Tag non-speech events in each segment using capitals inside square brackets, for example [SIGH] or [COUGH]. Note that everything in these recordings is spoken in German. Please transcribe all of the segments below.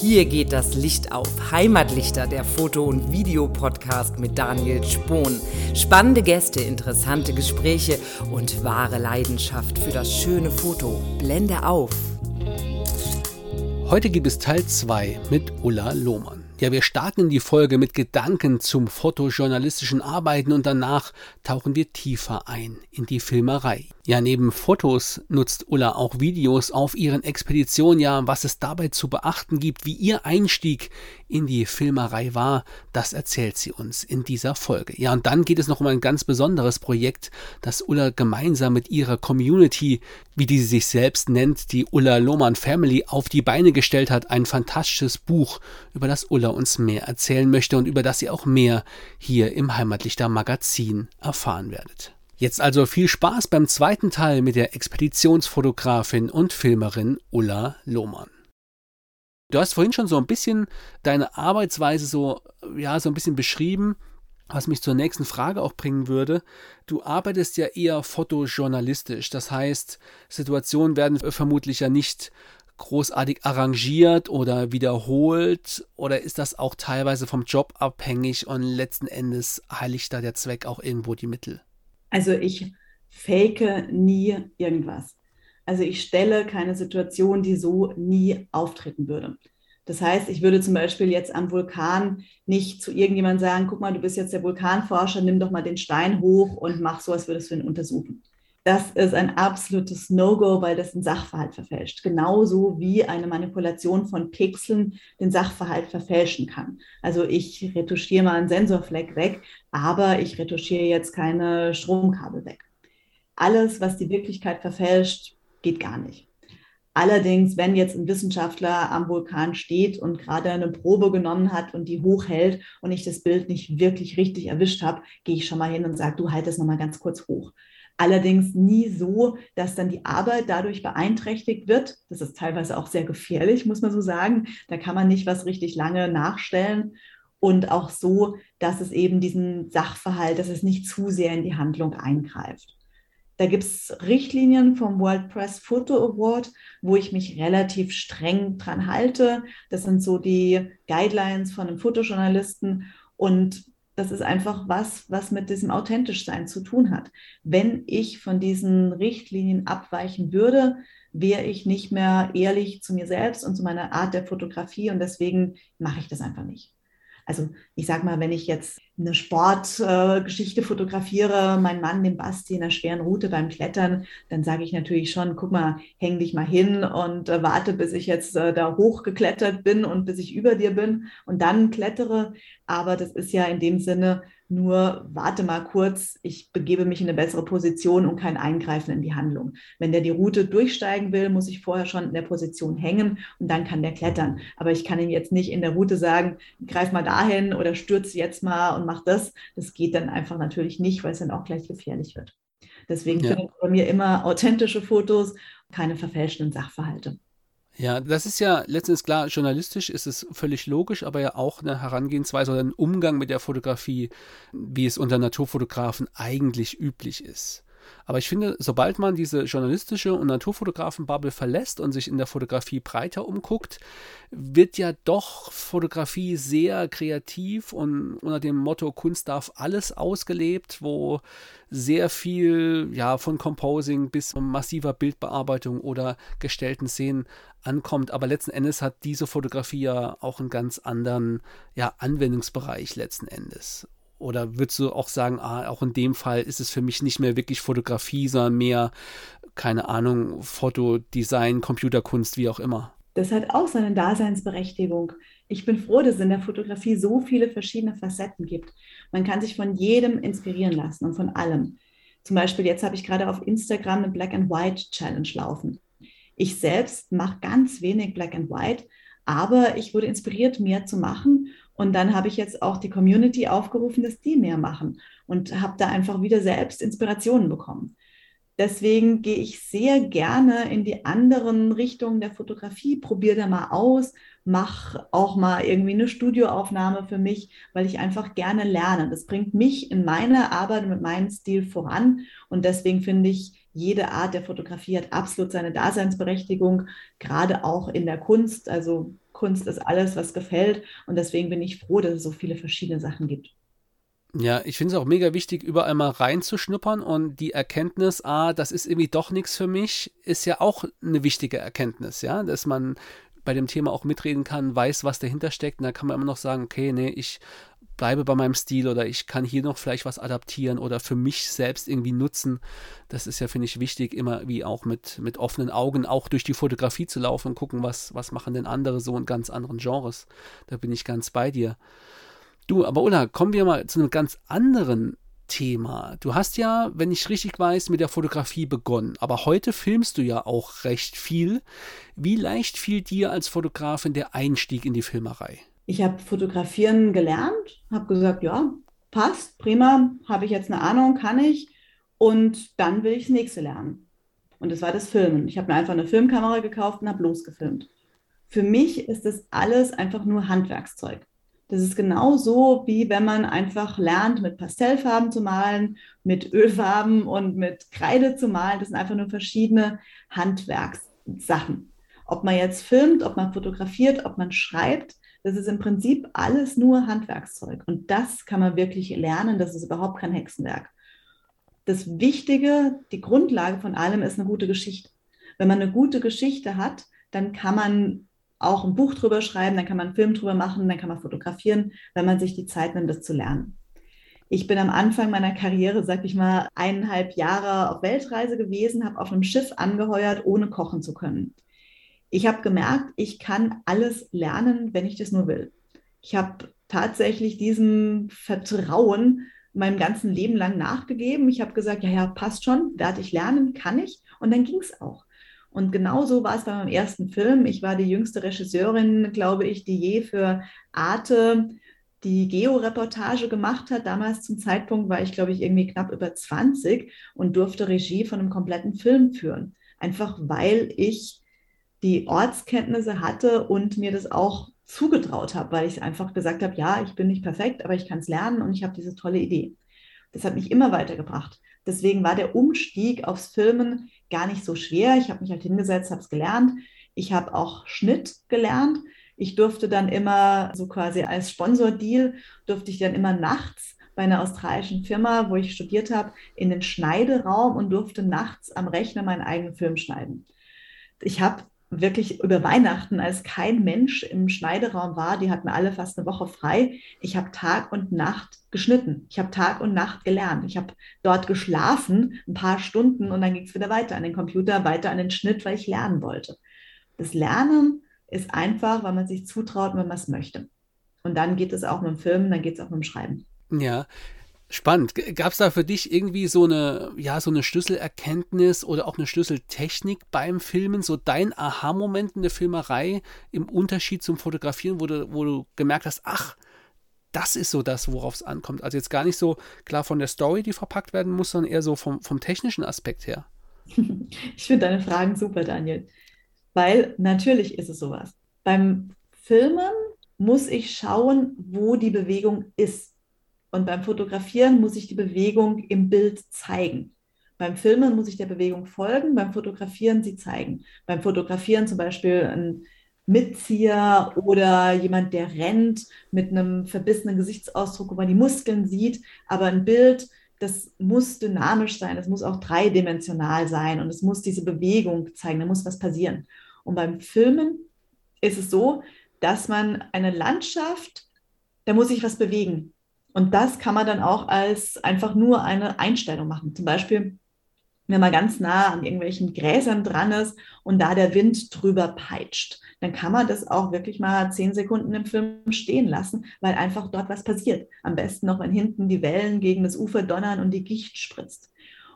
Hier geht das Licht auf. Heimatlichter, der Foto- und Videopodcast mit Daniel Spohn. Spannende Gäste, interessante Gespräche und wahre Leidenschaft für das schöne Foto. Blende auf. Heute gibt es Teil 2 mit Ulla Lohmann. Ja, wir starten die Folge mit Gedanken zum fotojournalistischen Arbeiten und danach tauchen wir tiefer ein in die Filmerei. Ja, neben Fotos nutzt Ulla auch Videos auf ihren Expeditionen. Ja, was es dabei zu beachten gibt, wie ihr Einstieg in die Filmerei war, das erzählt sie uns in dieser Folge. Ja, und dann geht es noch um ein ganz besonderes Projekt, das Ulla gemeinsam mit ihrer Community, wie die sie sich selbst nennt, die Ulla Lohmann Family, auf die Beine gestellt hat. Ein fantastisches Buch, über das Ulla uns mehr erzählen möchte und über das ihr auch mehr hier im Heimatlichter Magazin erfahren werdet. Jetzt also viel Spaß beim zweiten Teil mit der Expeditionsfotografin und Filmerin Ulla Lohmann. Du hast vorhin schon so ein bisschen deine Arbeitsweise so, ja, so ein bisschen beschrieben, was mich zur nächsten Frage auch bringen würde. Du arbeitest ja eher fotojournalistisch, das heißt, Situationen werden vermutlich ja nicht großartig arrangiert oder wiederholt oder ist das auch teilweise vom Job abhängig und letzten Endes heiligt da der Zweck auch irgendwo die Mittel? Also ich fake nie irgendwas. Also ich stelle keine Situation, die so nie auftreten würde. Das heißt, ich würde zum Beispiel jetzt am Vulkan nicht zu irgendjemandem sagen, guck mal, du bist jetzt der Vulkanforscher, nimm doch mal den Stein hoch und mach so, als würdest du ihn untersuchen. Das ist ein absolutes No-Go, weil das den Sachverhalt verfälscht. Genauso wie eine Manipulation von Pixeln den Sachverhalt verfälschen kann. Also ich retuschiere mal einen Sensorfleck weg, aber ich retuschiere jetzt keine Stromkabel weg. Alles, was die Wirklichkeit verfälscht, geht gar nicht. Allerdings, wenn jetzt ein Wissenschaftler am Vulkan steht und gerade eine Probe genommen hat und die hochhält und ich das Bild nicht wirklich richtig erwischt habe, gehe ich schon mal hin und sage, du halt es nochmal ganz kurz hoch. Allerdings nie so, dass dann die Arbeit dadurch beeinträchtigt wird. Das ist teilweise auch sehr gefährlich, muss man so sagen. Da kann man nicht was richtig lange nachstellen. Und auch so, dass es eben diesen Sachverhalt, dass es nicht zu sehr in die Handlung eingreift. Da gibt es Richtlinien vom World Press Photo Award, wo ich mich relativ streng dran halte. Das sind so die Guidelines von einem Fotojournalisten. Und das ist einfach was, was mit diesem Authentischsein zu tun hat. Wenn ich von diesen Richtlinien abweichen würde, wäre ich nicht mehr ehrlich zu mir selbst und zu meiner Art der Fotografie und deswegen mache ich das einfach nicht. Also ich sage mal, wenn ich jetzt eine Sportgeschichte äh, fotografiere, mein Mann, den Basti in einer schweren Route beim Klettern, dann sage ich natürlich schon, guck mal, häng dich mal hin und äh, warte, bis ich jetzt äh, da hochgeklettert bin und bis ich über dir bin und dann klettere. Aber das ist ja in dem Sinne nur warte mal kurz, ich begebe mich in eine bessere Position und kein Eingreifen in die Handlung. Wenn der die Route durchsteigen will, muss ich vorher schon in der Position hängen und dann kann der klettern. Aber ich kann ihm jetzt nicht in der Route sagen, greif mal dahin oder stürze jetzt mal und mach das. Das geht dann einfach natürlich nicht, weil es dann auch gleich gefährlich wird. Deswegen ja. findet bei mir immer authentische Fotos, keine verfälschten Sachverhalte. Ja, das ist ja letztens klar, journalistisch ist es völlig logisch, aber ja auch eine Herangehensweise oder ein Umgang mit der Fotografie, wie es unter Naturfotografen eigentlich üblich ist. Aber ich finde, sobald man diese journalistische und Naturfotografen-Bubble verlässt und sich in der Fotografie breiter umguckt, wird ja doch Fotografie sehr kreativ und unter dem Motto Kunst darf alles ausgelebt, wo sehr viel ja von Composing bis massiver Bildbearbeitung oder gestellten Szenen ankommt. Aber letzten Endes hat diese Fotografie ja auch einen ganz anderen ja, Anwendungsbereich letzten Endes. Oder würdest du auch sagen, ah, auch in dem Fall ist es für mich nicht mehr wirklich Fotografie, sondern mehr, keine Ahnung, Fotodesign, Computerkunst, wie auch immer? Das hat auch seine Daseinsberechtigung. Ich bin froh, dass es in der Fotografie so viele verschiedene Facetten gibt. Man kann sich von jedem inspirieren lassen und von allem. Zum Beispiel jetzt habe ich gerade auf Instagram eine Black and White Challenge laufen. Ich selbst mache ganz wenig Black and White, aber ich wurde inspiriert, mehr zu machen und dann habe ich jetzt auch die Community aufgerufen, dass die mehr machen und habe da einfach wieder selbst Inspirationen bekommen. Deswegen gehe ich sehr gerne in die anderen Richtungen der Fotografie, probiere da mal aus, mache auch mal irgendwie eine Studioaufnahme für mich, weil ich einfach gerne lerne. Das bringt mich in meiner Arbeit mit meinem Stil voran und deswegen finde ich jede Art der Fotografie hat absolut seine Daseinsberechtigung, gerade auch in der Kunst. Also Kunst ist alles, was gefällt. Und deswegen bin ich froh, dass es so viele verschiedene Sachen gibt. Ja, ich finde es auch mega wichtig, überall mal reinzuschnuppern und die Erkenntnis, ah, das ist irgendwie doch nichts für mich, ist ja auch eine wichtige Erkenntnis, ja, dass man bei dem Thema auch mitreden kann, weiß, was dahinter steckt und da kann man immer noch sagen, okay, nee, ich bleibe bei meinem Stil oder ich kann hier noch vielleicht was adaptieren oder für mich selbst irgendwie nutzen. Das ist ja, finde ich, wichtig, immer wie auch mit, mit offenen Augen auch durch die Fotografie zu laufen und gucken, was, was machen denn andere so in ganz anderen Genres. Da bin ich ganz bei dir. Du, aber Ulla, kommen wir mal zu einem ganz anderen Thema. Du hast ja, wenn ich richtig weiß, mit der Fotografie begonnen, aber heute filmst du ja auch recht viel. Wie leicht fiel dir als Fotografin der Einstieg in die Filmerei? Ich habe fotografieren gelernt, habe gesagt, ja, passt, prima, habe ich jetzt eine Ahnung, kann ich. Und dann will ich das nächste lernen. Und das war das Filmen. Ich habe mir einfach eine Filmkamera gekauft und habe losgefilmt. Für mich ist das alles einfach nur Handwerkszeug. Das ist genauso, wie wenn man einfach lernt, mit Pastellfarben zu malen, mit Ölfarben und mit Kreide zu malen. Das sind einfach nur verschiedene Handwerkssachen. Ob man jetzt filmt, ob man fotografiert, ob man schreibt, das ist im Prinzip alles nur Handwerkszeug. Und das kann man wirklich lernen. Das ist überhaupt kein Hexenwerk. Das Wichtige, die Grundlage von allem ist eine gute Geschichte. Wenn man eine gute Geschichte hat, dann kann man auch ein Buch drüber schreiben, dann kann man einen Film drüber machen, dann kann man fotografieren, wenn man sich die Zeit nimmt, das zu lernen. Ich bin am Anfang meiner Karriere, sag ich mal, eineinhalb Jahre auf Weltreise gewesen, habe auf einem Schiff angeheuert, ohne kochen zu können. Ich habe gemerkt, ich kann alles lernen, wenn ich das nur will. Ich habe tatsächlich diesem Vertrauen meinem ganzen Leben lang nachgegeben. Ich habe gesagt, ja, ja, passt schon, werde ich lernen, kann ich. Und dann ging es auch. Und genauso war es bei meinem ersten Film. Ich war die jüngste Regisseurin, glaube ich, die je für Arte die Geo-Reportage gemacht hat. Damals zum Zeitpunkt war ich, glaube ich, irgendwie knapp über 20 und durfte Regie von einem kompletten Film führen. Einfach weil ich die Ortskenntnisse hatte und mir das auch zugetraut habe, weil ich einfach gesagt habe, ja, ich bin nicht perfekt, aber ich kann es lernen und ich habe diese tolle Idee. Das hat mich immer weitergebracht. Deswegen war der Umstieg aufs Filmen gar nicht so schwer. Ich habe mich halt hingesetzt, habe es gelernt. Ich habe auch Schnitt gelernt. Ich durfte dann immer so quasi als Sponsordeal, durfte ich dann immer nachts bei einer australischen Firma, wo ich studiert habe, in den Schneideraum und durfte nachts am Rechner meinen eigenen Film schneiden. Ich habe wirklich über Weihnachten, als kein Mensch im Schneideraum war, die hatten alle fast eine Woche frei. Ich habe Tag und Nacht geschnitten. Ich habe Tag und Nacht gelernt. Ich habe dort geschlafen, ein paar Stunden und dann ging es wieder weiter an den Computer, weiter an den Schnitt, weil ich lernen wollte. Das Lernen ist einfach, weil man sich zutraut, wenn man es möchte. Und dann geht es auch mit dem Filmen, dann geht es auch mit dem Schreiben. Ja, Spannend. Gab es da für dich irgendwie so eine, ja, so eine Schlüsselerkenntnis oder auch eine Schlüsseltechnik beim Filmen, so dein Aha-Moment in der Filmerei im Unterschied zum Fotografieren, wo du, wo du gemerkt hast, ach, das ist so das, worauf es ankommt. Also jetzt gar nicht so klar von der Story, die verpackt werden muss, sondern eher so vom, vom technischen Aspekt her. [LAUGHS] Ich finde deine Fragen super, Daniel. Weil natürlich ist es sowas. Beim Filmen muss ich schauen, wo die Bewegung ist. Und beim Fotografieren muss ich die Bewegung im Bild zeigen. Beim Filmen muss ich der Bewegung folgen, beim Fotografieren sie zeigen. Beim Fotografieren zum Beispiel ein Mitzieher oder jemand, der rennt mit einem verbissenen Gesichtsausdruck, wo man die Muskeln sieht. Aber ein Bild, das muss dynamisch sein, das muss auch dreidimensional sein und es muss diese Bewegung zeigen, da muss was passieren. Und beim Filmen ist es so, dass man eine Landschaft, da muss sich was bewegen. Und das kann man dann auch als einfach nur eine Einstellung machen. Zum Beispiel, wenn man ganz nah an irgendwelchen Gräsern dran ist und da der Wind drüber peitscht, dann kann man das auch wirklich mal zehn Sekunden im Film stehen lassen, weil einfach dort was passiert. Am besten noch, wenn hinten die Wellen gegen das Ufer donnern und die Gicht spritzt.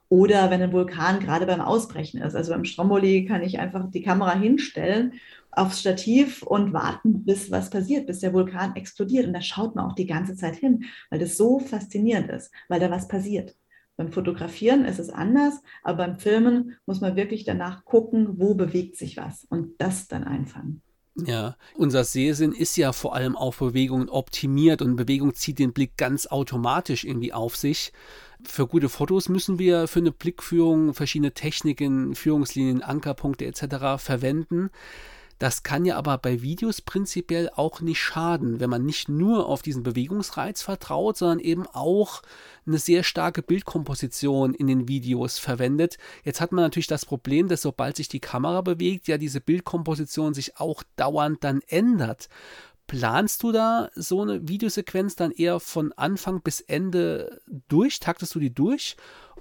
Oder wenn ein Vulkan gerade beim Ausbrechen ist. Also beim Stromboli kann ich einfach die Kamera hinstellen aufs Stativ und warten, bis was passiert, bis der Vulkan explodiert. Und da schaut man auch die ganze Zeit hin, weil das so faszinierend ist, weil da was passiert. Beim Fotografieren ist es anders, aber beim Filmen muss man wirklich danach gucken, wo bewegt sich was und das dann einfangen. Ja, unser Sehsinn ist ja vor allem auf Bewegungen optimiert und Bewegung zieht den Blick ganz automatisch irgendwie auf sich. Für gute Fotos müssen wir für eine Blickführung verschiedene Techniken, Führungslinien, Ankerpunkte etc. verwenden. Das kann ja aber bei Videos prinzipiell auch nicht schaden, wenn man nicht nur auf diesen Bewegungsreiz vertraut, sondern eben auch eine sehr starke Bildkomposition in den Videos verwendet. Jetzt hat man natürlich das Problem, dass sobald sich die Kamera bewegt, ja diese Bildkomposition sich auch dauernd dann ändert. Planst du da so eine Videosequenz dann eher von Anfang bis Ende durch? Taktest du die durch?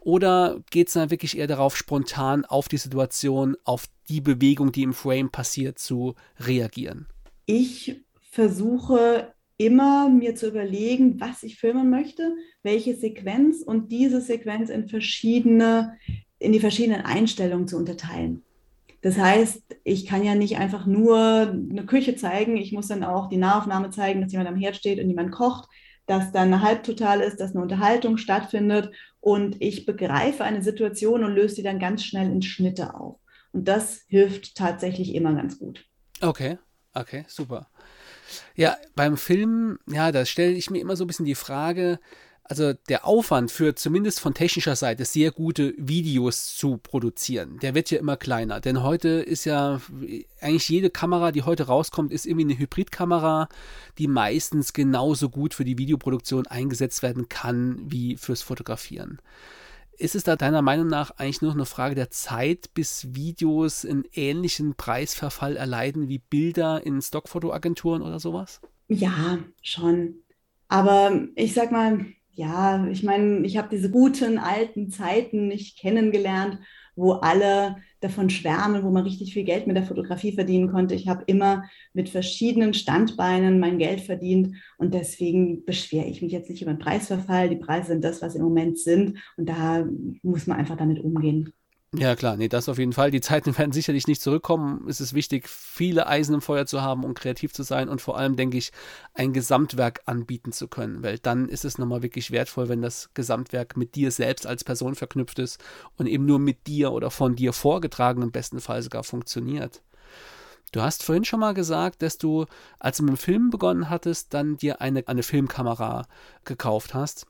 Oder geht es dann wirklich eher darauf, spontan auf die Situation, auf die Bewegung, die im Frame passiert, zu reagieren? Ich versuche immer mir zu überlegen, was ich filmen möchte, welche Sequenz und diese Sequenz in verschiedene, in die verschiedenen Einstellungen zu unterteilen. Das heißt, ich kann ja nicht einfach nur eine Küche zeigen, ich muss dann auch die Nahaufnahme zeigen, dass jemand am Herd steht und jemand kocht, dass dann eine Halbtotal ist, dass eine Unterhaltung stattfindet und ich begreife eine Situation und löse die dann ganz schnell in Schnitte auf. Und das hilft tatsächlich immer ganz gut. Okay, okay, super. Ja, beim Film, ja, da stelle ich mir immer so ein bisschen die Frage, also der Aufwand für zumindest von technischer Seite sehr gute Videos zu produzieren, der wird ja immer kleiner. Denn heute ist ja eigentlich jede Kamera, die heute rauskommt, ist irgendwie eine Hybridkamera, die meistens genauso gut für die Videoproduktion eingesetzt werden kann wie fürs Fotografieren. Ist es da deiner Meinung nach eigentlich nur noch eine Frage der Zeit, bis Videos einen ähnlichen Preisverfall erleiden wie Bilder in Stockfotoagenturen oder sowas? Ja, schon. Aber ich sag mal, ja, ich meine, ich habe diese guten alten Zeiten nicht kennengelernt, wo alle davon schwärmen, wo man richtig viel Geld mit der Fotografie verdienen konnte. Ich habe immer mit verschiedenen Standbeinen mein Geld verdient und deswegen beschwere ich mich jetzt nicht über den Preisverfall. Die Preise sind das, was im Moment sind und da muss man einfach damit umgehen. Ja, klar, nee, das auf jeden Fall. Die Zeiten [LAUGHS] werden sicherlich nicht zurückkommen. Es ist wichtig, viele Eisen im Feuer zu haben, um kreativ zu sein und vor allem, denke ich, ein Gesamtwerk anbieten zu können, weil dann ist es nochmal wirklich wertvoll, wenn das Gesamtwerk mit dir selbst als Person verknüpft ist und eben nur mit dir oder von dir vorgetragen im besten Fall sogar funktioniert. Du hast vorhin schon mal gesagt, dass du, als du mit dem Film begonnen hattest, dann dir eine, eine Filmkamera gekauft hast.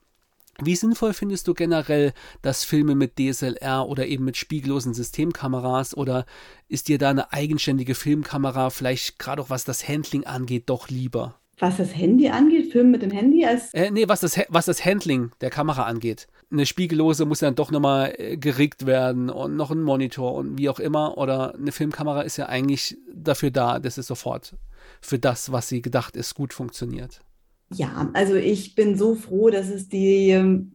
Wie sinnvoll findest du generell das Filme mit DSLR oder eben mit spiegellosen Systemkameras oder ist dir da eine eigenständige Filmkamera vielleicht gerade auch was das Handling angeht doch lieber? Was das Handy angeht, Filmen mit dem Handy als. Äh, nee, was das, was das Handling der Kamera angeht. Eine spiegellose muss dann doch nochmal äh, gerickt werden und noch ein Monitor und wie auch immer. Oder eine Filmkamera ist ja eigentlich dafür da, dass es sofort für das, was sie gedacht ist, gut funktioniert. Ja, also ich bin so froh, dass es die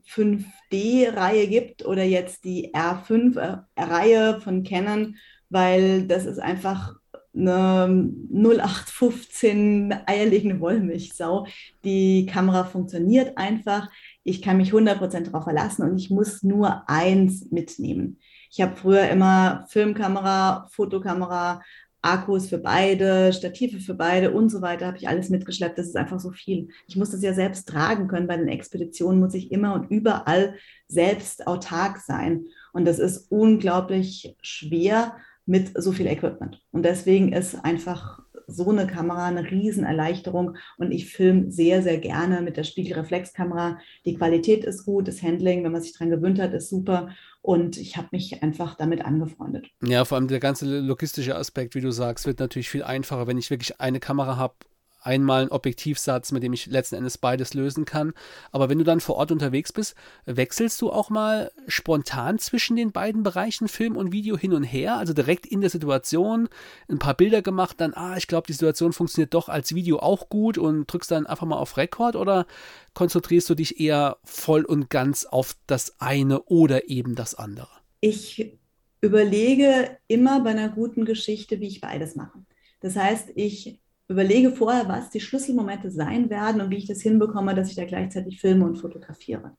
5D-Reihe ähm, gibt oder jetzt die R5-Reihe von Canon, weil das ist einfach eine 0815 eierlegende Wollmilchsau. Die Kamera funktioniert einfach. Ich kann mich 100% darauf verlassen und ich muss nur eins mitnehmen. Ich habe früher immer Filmkamera, Fotokamera, Akkus für beide, Stative für beide und so weiter, habe ich alles mitgeschleppt. Das ist einfach so viel. Ich muss das ja selbst tragen können. Bei den Expeditionen muss ich immer und überall selbst autark sein. Und das ist unglaublich schwer mit so viel Equipment. Und deswegen ist einfach so eine Kamera eine Riesenerleichterung und ich filme sehr, sehr gerne mit der Spiegelreflexkamera. Die Qualität ist gut, das Handling, wenn man sich daran gewöhnt hat, ist super und ich habe mich einfach damit angefreundet. Ja, vor allem der ganze logistische Aspekt, wie du sagst, wird natürlich viel einfacher, wenn ich wirklich eine Kamera habe einmal einen Objektivsatz, mit dem ich letzten Endes beides lösen kann. Aber wenn du dann vor Ort unterwegs bist, wechselst du auch mal spontan zwischen den beiden Bereichen Film und Video hin und her, also direkt in der Situation ein paar Bilder gemacht, dann, ah, ich glaube, die Situation funktioniert doch als Video auch gut und drückst dann einfach mal auf Rekord oder konzentrierst du dich eher voll und ganz auf das eine oder eben das andere? Ich überlege immer bei einer guten Geschichte, wie ich beides mache. Das heißt, ich überlege vorher, was die Schlüsselmomente sein werden und wie ich das hinbekomme, dass ich da gleichzeitig filme und fotografiere.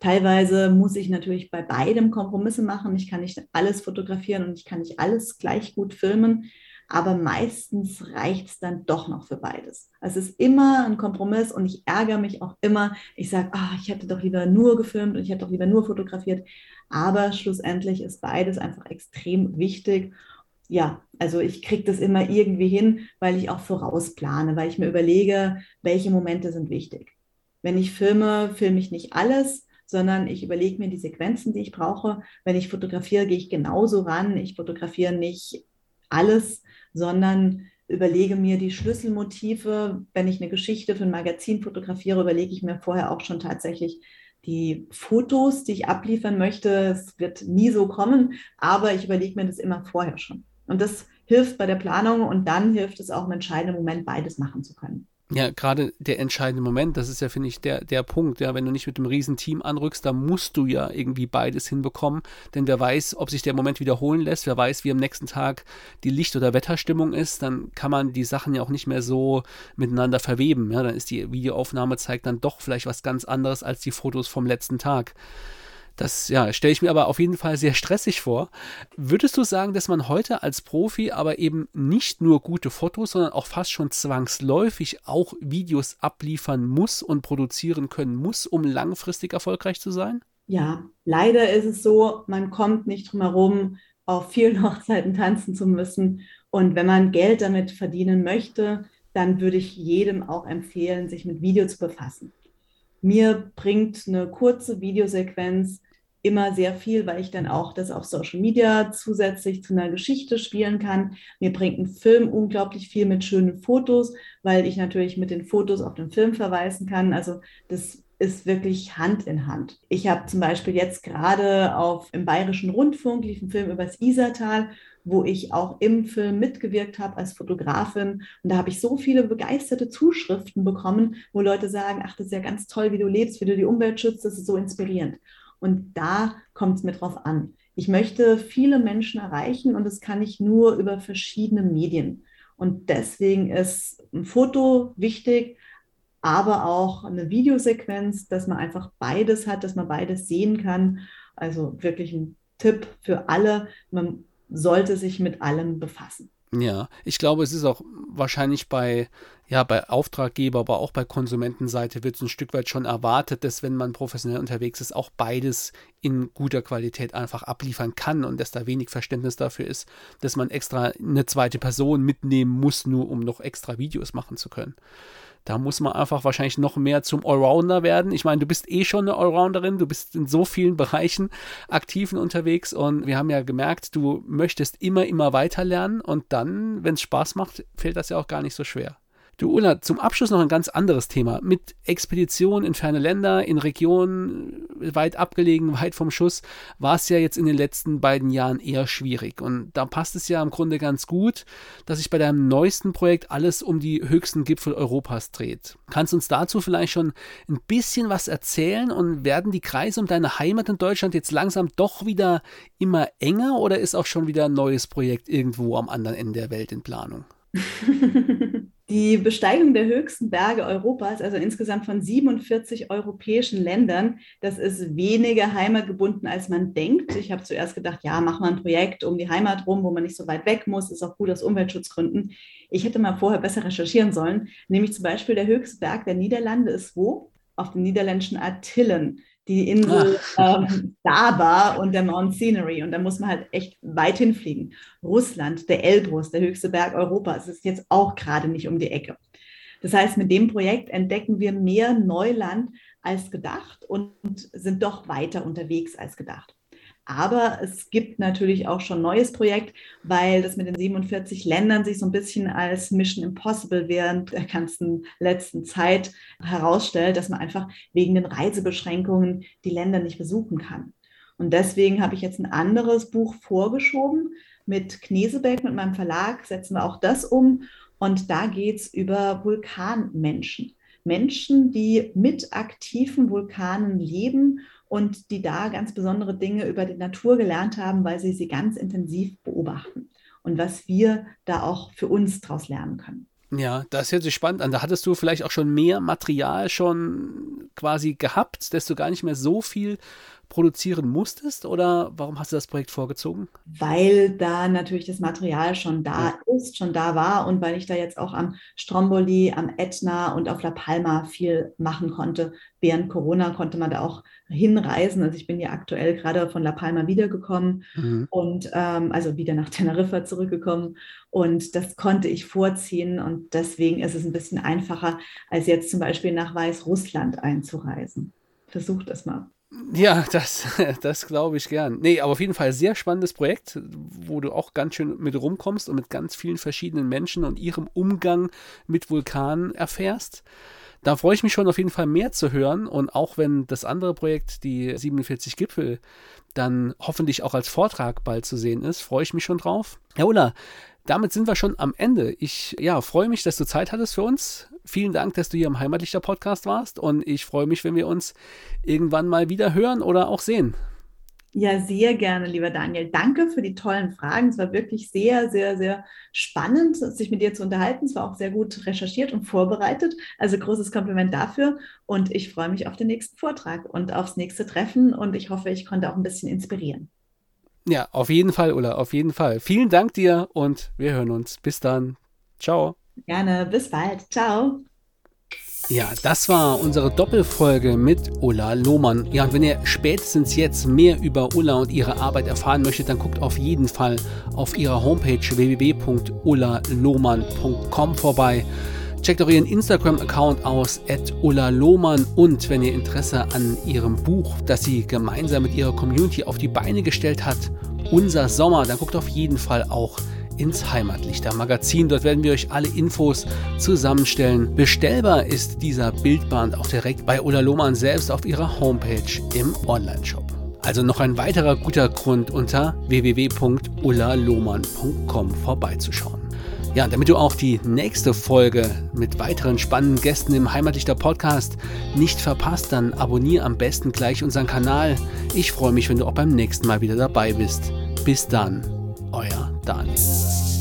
Teilweise muss ich natürlich bei beidem Kompromisse machen. Ich kann nicht alles fotografieren und ich kann nicht alles gleich gut filmen, aber meistens reicht es dann doch noch für beides. Es ist immer ein Kompromiss und ich ärgere mich auch immer. Ich sage, ah, ich hätte doch lieber nur gefilmt und ich hätte doch lieber nur fotografiert. Aber schlussendlich ist beides einfach extrem wichtig ja, also ich kriege das immer irgendwie hin, weil ich auch vorausplane, weil ich mir überlege, welche Momente sind wichtig. Wenn ich filme, filme ich nicht alles, sondern ich überlege mir die Sequenzen, die ich brauche. Wenn ich fotografiere, gehe ich genauso ran. Ich fotografiere nicht alles, sondern überlege mir die Schlüsselmotive. Wenn ich eine Geschichte für ein Magazin fotografiere, überlege ich mir vorher auch schon tatsächlich die Fotos, die ich abliefern möchte. Es wird nie so kommen, aber ich überlege mir das immer vorher schon. Und das hilft bei der Planung und dann hilft es auch im entscheidenden Moment, beides machen zu können. Ja, gerade der entscheidende Moment, das ist ja, finde ich, der, der Punkt, ja, wenn du nicht mit einem riesen Team anrückst, da musst du ja irgendwie beides hinbekommen, denn wer weiß, ob sich der Moment wiederholen lässt, wer weiß, wie am nächsten Tag die Licht- oder Wetterstimmung ist, dann kann man die Sachen ja auch nicht mehr so miteinander verweben, ja, dann ist die Videoaufnahme zeigt dann doch vielleicht was ganz anderes als die Fotos vom letzten Tag. Das ja, stelle ich mir aber auf jeden Fall sehr stressig vor. Würdest du sagen, dass man heute als Profi aber eben nicht nur gute Fotos, sondern auch fast schon zwangsläufig auch Videos abliefern muss und produzieren können muss, um langfristig erfolgreich zu sein? Ja, leider ist es so, man kommt nicht drum herum, auf vielen [LAUGHS] Hochzeiten tanzen zu müssen. Und wenn man Geld damit verdienen möchte, dann würde ich jedem auch empfehlen, sich mit Video zu befassen. Mir bringt eine kurze Videosequenz immer sehr viel, weil ich dann auch das auf Social Media zusätzlich zu einer Geschichte spielen kann. Mir bringt ein Film unglaublich viel mit schönen Fotos, weil ich natürlich mit den Fotos auf den Film verweisen kann. Also das ist wirklich Hand in Hand. Ich habe zum Beispiel jetzt gerade auf im Bayerischen Rundfunk lief ein Film über das Isertal wo ich auch im Film mitgewirkt habe als Fotografin. Und da habe ich so viele begeisterte Zuschriften bekommen, wo Leute sagen, ach, das ist ja ganz toll, wie du lebst, wie du die Umwelt schützt, das ist so inspirierend. Und da kommt es mir drauf an. Ich möchte viele Menschen erreichen und das kann ich nur über verschiedene Medien. Und deswegen ist ein Foto wichtig, aber auch eine Videosequenz, dass man einfach beides hat, dass man beides sehen kann. Also wirklich ein Tipp für alle. Man sollte sich mit allem befassen. Ja, ich glaube, es ist auch wahrscheinlich bei, ja, bei Auftraggeber, aber auch bei Konsumentenseite wird es ein Stück weit schon erwartet, dass wenn man professionell unterwegs ist, auch beides in guter Qualität einfach abliefern kann und dass da wenig Verständnis dafür ist, dass man extra eine zweite Person mitnehmen muss, nur um noch extra Videos machen zu können. Da muss man einfach wahrscheinlich noch mehr zum Allrounder werden. Ich meine, du bist eh schon eine Allrounderin, du bist in so vielen Bereichen aktiv und unterwegs und wir haben ja gemerkt, du möchtest immer, immer weiter lernen und dann, wenn es Spaß macht, fällt das ja auch gar nicht so schwer. Du, Ulla, zum Abschluss noch ein ganz anderes Thema. Mit Expeditionen in ferne Länder, in Regionen weit abgelegen, weit vom Schuss, war es ja jetzt in den letzten beiden Jahren eher schwierig. Und da passt es ja im Grunde ganz gut, dass sich bei deinem neuesten Projekt alles um die höchsten Gipfel Europas dreht. Kannst du uns dazu vielleicht schon ein bisschen was erzählen und werden die Kreise um deine Heimat in Deutschland jetzt langsam doch wieder immer enger oder ist auch schon wieder ein neues Projekt irgendwo am anderen Ende der Welt in Planung? [LAUGHS] Die Besteigung der höchsten Berge Europas, also insgesamt von 47 europäischen Ländern, das ist weniger heimatgebunden, als man denkt. Ich habe zuerst gedacht, ja, mach mal ein Projekt um die Heimat rum, wo man nicht so weit weg muss. Ist auch gut aus Umweltschutzgründen. Ich hätte mal vorher besser recherchieren sollen. Nämlich zum Beispiel der höchste Berg der Niederlande ist wo? Auf den niederländischen Artillen die Insel ähm, Saba und der Mount Scenery. Und da muss man halt echt weit hinfliegen. Russland, der Elbrus, der höchste Berg Europas, ist jetzt auch gerade nicht um die Ecke. Das heißt, mit dem Projekt entdecken wir mehr Neuland als gedacht und sind doch weiter unterwegs als gedacht. Aber es gibt natürlich auch schon ein neues Projekt, weil das mit den 47 Ländern sich so ein bisschen als Mission Impossible während der ganzen letzten Zeit herausstellt, dass man einfach wegen den Reisebeschränkungen die Länder nicht besuchen kann. Und deswegen habe ich jetzt ein anderes Buch vorgeschoben. Mit Knesebeck, mit meinem Verlag, setzen wir auch das um. Und da geht es über Vulkanmenschen. Menschen, die mit aktiven Vulkanen leben und die da ganz besondere Dinge über die Natur gelernt haben, weil sie sie ganz intensiv beobachten und was wir da auch für uns daraus lernen können. Ja, das hört sich spannend an. Da hattest du vielleicht auch schon mehr Material schon quasi gehabt, dass du gar nicht mehr so viel produzieren musstest oder warum hast du das Projekt vorgezogen? Weil da natürlich das Material schon da ja. ist, schon da war und weil ich da jetzt auch am Stromboli, am Etna und auf La Palma viel machen konnte. Während Corona konnte man da auch hinreisen. Also ich bin ja aktuell gerade von La Palma wiedergekommen mhm. und ähm, also wieder nach Teneriffa zurückgekommen und das konnte ich vorziehen und deswegen ist es ein bisschen einfacher, als jetzt zum Beispiel nach Weißrussland einzureisen. Versucht das mal. Ja, das, [LAUGHS] das glaube ich gern. Nee, aber auf jeden Fall sehr spannendes Projekt, wo du auch ganz schön mit rumkommst und mit ganz vielen verschiedenen Menschen und ihrem Umgang mit Vulkanen erfährst. Da freue ich mich schon auf jeden Fall mehr zu hören und auch wenn das andere Projekt, die 47 Gipfel, dann hoffentlich auch als Vortrag bald zu sehen ist, freue ich mich schon drauf. Herr Ulla, damit sind wir schon am Ende. Ich ja, freue mich, dass du Zeit hattest für uns. Vielen Dank, dass du hier im Heimatlichter Podcast warst und ich freue mich, wenn wir uns irgendwann mal wieder hören oder auch sehen. Ja, sehr gerne, lieber Daniel. Danke für die tollen Fragen. Es war wirklich sehr, sehr, sehr spannend, sich mit dir zu unterhalten. Es war auch sehr gut recherchiert und vorbereitet. Also großes Kompliment dafür. Und ich freue mich auf den nächsten Vortrag und aufs nächste Treffen. Und ich hoffe, ich konnte auch ein bisschen inspirieren. Ja, auf jeden Fall, Ulla, auf jeden Fall. Vielen Dank dir und wir hören uns. Bis dann. Ciao. Gerne, bis bald. Ciao. Ja, das war unsere Doppelfolge mit Ulla Lohmann. Ja, und wenn ihr spätestens jetzt mehr über Ulla und ihre Arbeit erfahren möchtet, dann guckt auf jeden Fall auf ihrer Homepage www.ullalohmann.com vorbei. Checkt auch ihren Instagram-Account aus, at Ulla Lohmann. Und wenn ihr Interesse an ihrem Buch, das sie gemeinsam mit ihrer Community auf die Beine gestellt hat, Unser Sommer, dann guckt auf jeden Fall auch ins Heimatlichter Magazin. Dort werden wir euch alle Infos zusammenstellen. Bestellbar ist dieser Bildband auch direkt bei Ulla Lohmann selbst auf ihrer Homepage im Onlineshop. Also noch ein weiterer guter Grund unter www.ullalohmann.com vorbeizuschauen. Ja, damit du auch die nächste Folge mit weiteren spannenden Gästen im Heimatlichter Podcast nicht verpasst, dann abonniere am besten gleich unseren Kanal. Ich freue mich, wenn du auch beim nächsten Mal wieder dabei bist. Bis dann, euer Daniel.